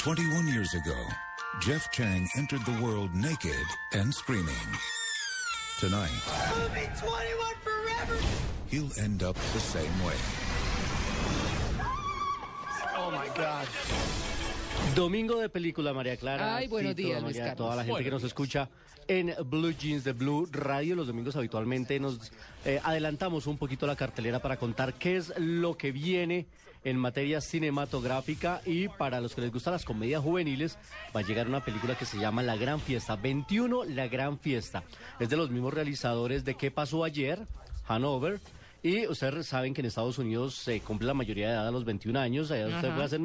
21 years ago, Jeff Chang entered the world naked and screaming. Tonight, he'll end up the same way. Oh Domingo de película, María Clara. Ay, buenos Tito, días, Luis María, Carlos. Toda la gente que nos escucha en Blue Jeans de Blue Radio. Los domingos habitualmente nos eh, adelantamos un poquito la cartelera para contar qué es lo que viene en materia cinematográfica y para los que les gustan las comedias juveniles va a llegar una película que se llama La Gran Fiesta 21 La Gran Fiesta es de los mismos realizadores de ¿Qué pasó ayer? Hanover y ustedes saben que en Estados Unidos se cumple la mayoría de edad a los 21 años. Allá usted puede hacer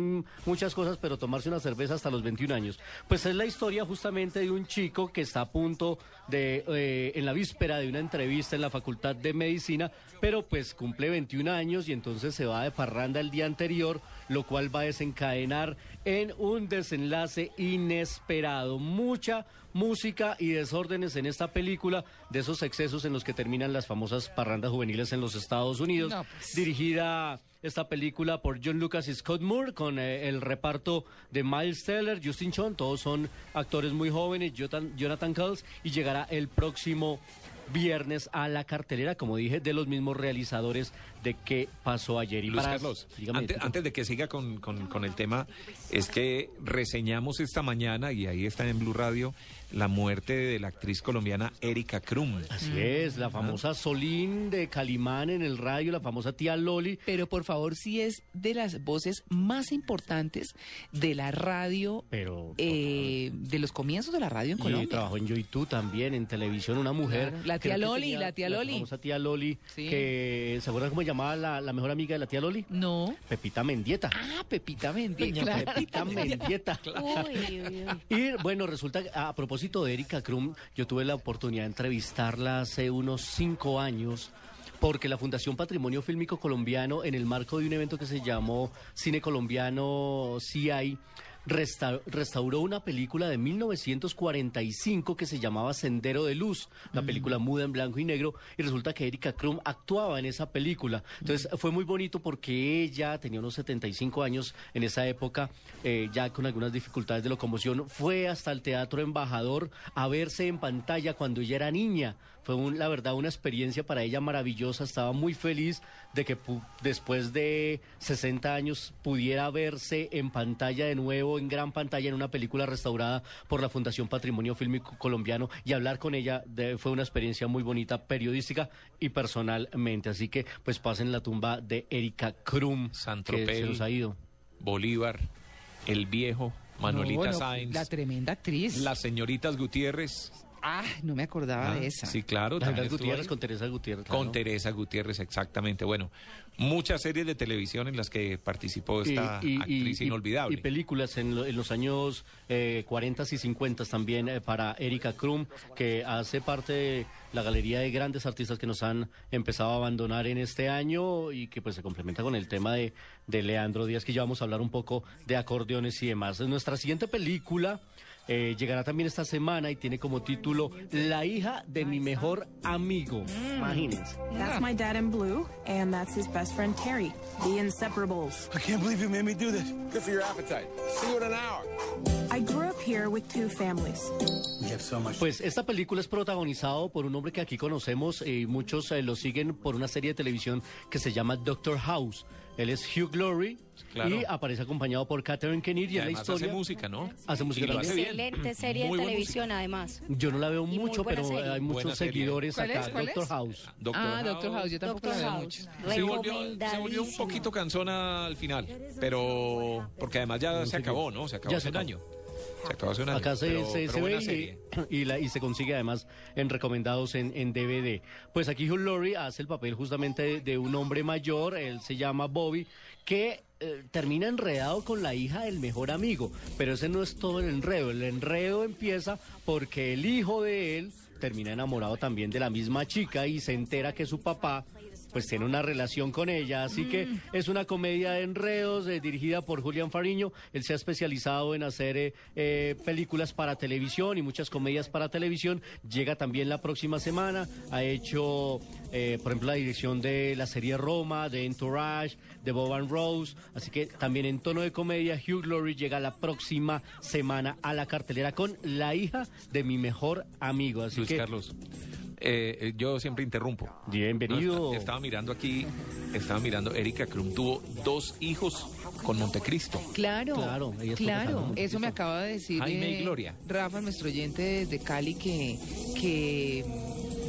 muchas cosas, pero tomarse una cerveza hasta los 21 años. Pues es la historia justamente de un chico que está a punto de, eh, en la víspera de una entrevista en la Facultad de Medicina, pero pues cumple 21 años y entonces se va de parranda el día anterior, lo cual va a desencadenar en un desenlace inesperado. Mucha música y desórdenes en esta película de esos excesos en los que terminan las famosas parrandas juveniles en los Estados Unidos. No, pues. Dirigida esta película por John Lucas y Scott Moore con eh, el reparto de Miles Teller, Justin Chon, todos son actores muy jóvenes, Jonathan, Jonathan Culls, y llegará el próximo viernes a la cartelera, como dije, de los mismos realizadores de qué pasó ayer. Y Luis para- Carlos, dígame, antes, de que siga con, con- con el tema, es que reseñamos esta mañana, y ahí está en Blue Radio, la muerte de la actriz colombiana Erika Krum. Así es, la famosa Solín de Calimán en el radio, la famosa tía Loli. Pero por favor, sí es de las voces más importantes de la radio, Pero eh, de los comienzos de la radio en Y Colombia. trabajó en Yo y Tú también, en televisión, una mujer. Claro. La tía Loli, la tía Loli. famosa tía Loli, Sí. que, ¿se acuerdan cómo llamaba la, la mejor amiga de la tía Loli? No. Pepita Mendieta. Ah, Pepita Mendieta. Claro. Pepita Mendieta. Y bueno, resulta que a propósito de Erika Krum, yo tuve la oportunidad de entrevistarla hace unos cinco años. Porque la Fundación Patrimonio Fílmico Colombiano, en el marco de un evento que se llamó Cine Colombiano CI, resta- restauró una película de 1945 que se llamaba Sendero de Luz, una película muda en blanco y negro, y resulta que Erika Krum actuaba en esa película. Entonces fue muy bonito porque ella tenía unos 75 años en esa época, eh, ya con algunas dificultades de locomoción, fue hasta el Teatro Embajador a verse en pantalla cuando ella era niña. Fue un- la verdad una experiencia para ella maravillosa, estaba muy feliz de que pu- después de 60 años pudiera verse en pantalla de nuevo, en gran pantalla, en una película restaurada por la Fundación Patrimonio Fílmico Colombiano y hablar con ella de- fue una experiencia muy bonita, periodística y personalmente. Así que pues pasen la tumba de Erika Krum, que se nos ha ido. Bolívar, El Viejo, Manuelita No, bueno, Sáenz, La tremenda actriz. las señoritas Gutiérrez. Ah, no me acordaba Ah, de esa. Sí, claro. La también Gutiérrez estuvo ahí. con Teresa Gutiérrez. Con claro. Teresa Gutiérrez, exactamente. Bueno, muchas series de televisión en las que participó esta actriz inolvidable. y películas en, lo- en los años eh, 40 y 50 también eh, para Erika Krum, que hace parte de la galería de grandes artistas que nos han empezado a abandonar en este año y que pues se complementa con el tema de, de Leandro Díaz, que ya vamos a hablar un poco de acordeones y demás. Nuestra siguiente película eh, llegará también esta semana y tiene como título La hija de mi mejor amigo. Imagínense. That's my dad in blue, and that's his best friend Terry, the Inseparables. I can't believe you made me do this. Good for your appetite. See you in an hour. I grew Pues esta película es protagonizado por un hombre que aquí conocemos y muchos eh, lo siguen por una serie de televisión que se llama Doctor House. Él es Hugh Glory Claro. y aparece acompañado por Catherine Kennedy Y en la además historia. hace música, ¿no? Hace música lo también. hace bien. Excelente serie de Muy buena televisión, además. Yo no la veo Y mucho, buena pero serie. hay Buena muchos serie. seguidores ¿Cuál acá. es? ¿Cuál Doctor es? House. Doctor ah, Doctor House, yo tampoco Doctor la veo House. mucho. Se volvió, se volvió un poquito cansona al final, pero porque además ya se acabó, ¿no? Se acabó Ya hace se un año. Se acabó hace un año, Acá se, pero- se- pero se buena ve y- la- y se consigue además en recomendados en, en DVD. Pues aquí Hugh Laurie hace el papel justamente de, de un hombre mayor, él se llama Bobby, que eh, termina enredado con la hija del mejor amigo. Pero ese no es todo el enredo, el enredo empieza porque el hijo de él termina enamorado también de la misma chica y se entera que su papá pues tiene una relación con ella, así que es una comedia de enredos eh, dirigida por Julián Fariño. Él se ha especializado en hacer eh, eh, películas para televisión y muchas comedias para televisión. Llega también la próxima semana. Ha hecho, eh, por ejemplo, la dirección de la serie Roma, de Entourage, de Bob and Rose. Así que también en tono de comedia, Hugh Laurie llega la próxima semana a la cartelera con la hija de mi mejor amigo. Así Luis que Carlos, eh, eh, yo siempre interrumpo. bienvenido. No, está- estaba mirando aquí, estaba mirando, Erika Krum tuvo dos hijos con Montecristo. Claro, Claro, claro. Eso me acaba de decir Jaime y eh, Gloria. Rafa, nuestro oyente desde Cali, que, que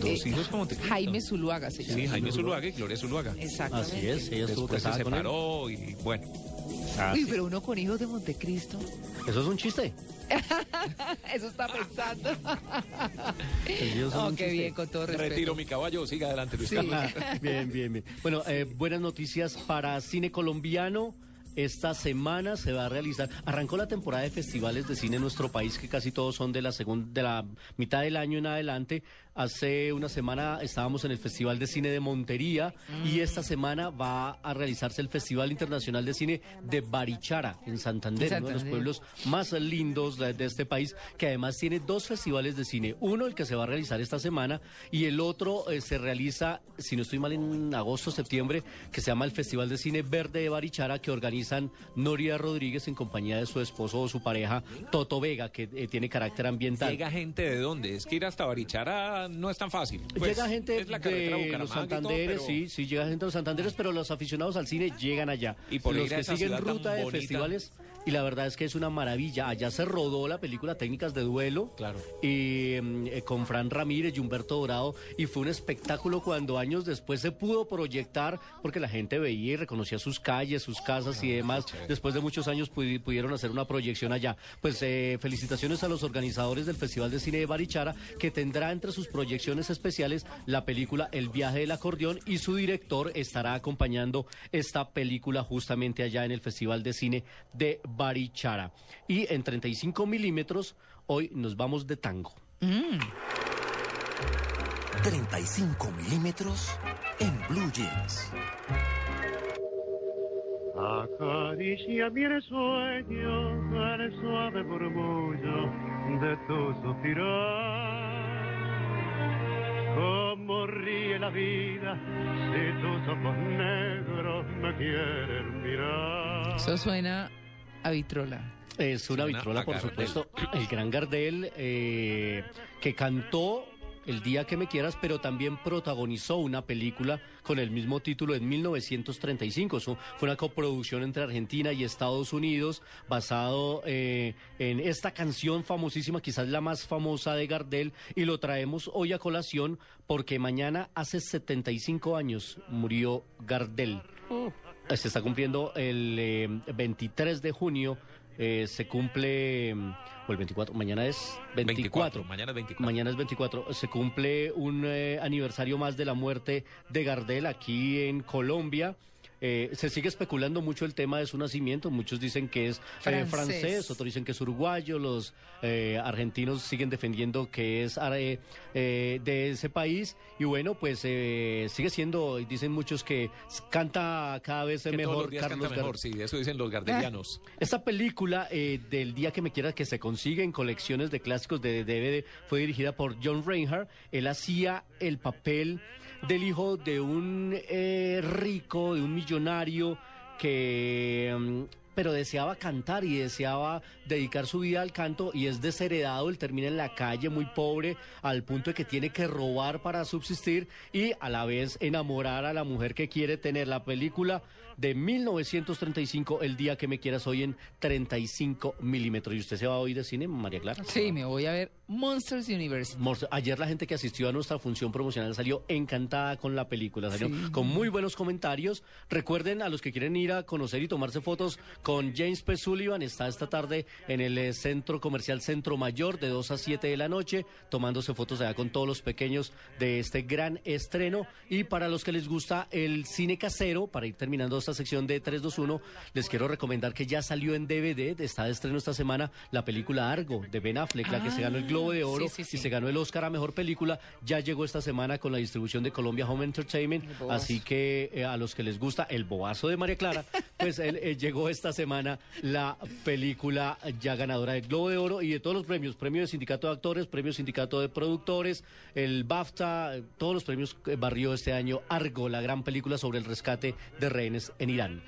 Dos hijos con Montecristo. Jaime Zuluaga se llama. Sí, Jaime Zuluaga y Gloria Zuluaga. Exactamente. Así es, ella estuvo Después se casada con él. separó y bueno. Uy, pero uno con hijos de Montecristo. Eso es un chiste. Eso está pensando. Oh, qué bien, con todo respeto. Retiro mi caballo, siga adelante Luis Sí. Carlos. bien, bien, bien. Bueno, eh, buenas noticias para cine colombiano. Esta semana se va a realizar, arrancó la temporada de festivales de cine en nuestro país, que casi todos son de la segunda, de la mitad del año en adelante. Hace una semana estábamos en el Festival de Cine de Montería y esta semana va a realizarse el Festival Internacional de Cine de Barichara en Santander, uno de los pueblos más lindos de, de este país, que además tiene dos festivales de cine. Uno, el que se va a realizar esta semana, y el otro eh, se realiza, si no estoy mal, en agosto, septiembre, que se llama el Festival de Cine Verde de Barichara, que organizan Noria Rodríguez en compañía de su esposo o su pareja, Toto Vega, que eh, tiene carácter ambiental. ¿Llega gente de dónde? Es que ir hasta Barichara no es tan fácil. Pues, llega gente es la de los todo, Santanderes, pero- sí, sí, llega gente de los Santanderes, pero los aficionados al cine llegan allá. Y por los que siguen ruta de festivales, y la verdad es que es una maravilla. Allá se rodó la película Técnicas de Duelo. Claro. Y mm, eh, con Fran Ramírez y Humberto Dorado, y fue un espectáculo cuando años después se pudo proyectar, porque la gente veía y reconocía sus calles, sus casas y demás. Después de muchos años pudi- pudieron hacer una proyección allá. Pues eh, felicitaciones a los organizadores del Festival de Cine de Barichara, que tendrá entre sus proyecciones especiales la película El viaje del acordeón y su director estará acompañando esta película justamente allá en el Festival de Cine de Barichara. Y en 35 milímetros, hoy nos vamos de tango. 35 milímetros en Blue Jeans. Acaricia mi sueño el suave murmullo de tu suspirar. Cómo ríe la vida si tus ojos negros me quieren mirar. Eso suena a vitrola. Es una Suena vitrola, por Gardel. supuesto. El gran Gardel, eh, que cantó El día que me quieras, pero también protagonizó una película con el mismo título en 1935. Eso fue una coproducción entre Argentina y Estados Unidos, basado eh, en esta canción famosísima, quizás la más famosa de Gardel, y lo traemos hoy a colación porque mañana, hace 75 años, murió Gardel. Se está cumpliendo el eh, 23 de junio. eh, se cumple, mm, o el 24, mañana es 24. 24, mañana es 24. Mañana es 24. Se cumple un eh, aniversario más de la muerte de Gardel aquí en Colombia. Eh, se sigue especulando mucho el tema de su nacimiento. Muchos dicen que es eh, Francés. otros dicen que es uruguayo. Los eh, argentinos siguen defendiendo que es eh, de ese país. Y bueno, pues eh, sigue siendo, dicen muchos que canta cada vez Que todos mejor los días Carlos canta mejor, Gardel. sí, eso dicen los gardelianos. Esta película eh, del día que me quieras que se consigue en colecciones de clásicos de DVD fue dirigida por John Reinhardt. Él hacía el papel del hijo de un eh, rico, de un millonario que mm, pero deseaba cantar y deseaba dedicar su vida al canto y es desheredado, él termina en la calle muy pobre al punto de que tiene que robar para subsistir y a la vez enamorar a la mujer que quiere tener. La película de 1935, El día que me quieras hoy en 35 milímetros. ¿Y usted se va hoy de cine, María Clara? Sí, me voy a ver Monsters University. Monster- Ayer la gente que asistió a nuestra función promocional salió encantada con la película, salió Sí. con muy buenos comentarios. Recuerden a los que quieren ir a conocer y tomarse fotos con James P. Sullivan. Está esta tarde en el eh, Centro Comercial Centro Mayor de 2 a 7 de la noche, tomándose fotos allá con todos los pequeños de este gran estreno. Y para los que les gusta el cine casero, para ir terminando esta sección de 321, les quiero recomendar que ya salió en DVD, está de estreno esta semana, la película Argo de Ben Affleck, la que se ganó el Globo de Oro Ah, sí, sí, sí. y se ganó el Oscar a Mejor Película. Ya llegó esta semana con la distribución de Colombia Home Entertainment. Así que eh, a los que les gusta el bobazo de María Clara, pues él, eh, llegó esta semana la película ya ganadora del Globo de Oro y de todos los premios, premio de Sindicato de Actores, premio Sindicato de Productores, el BAFTA, todos los premios que barrió este año Argo, la gran película sobre el rescate de rehenes en Irán.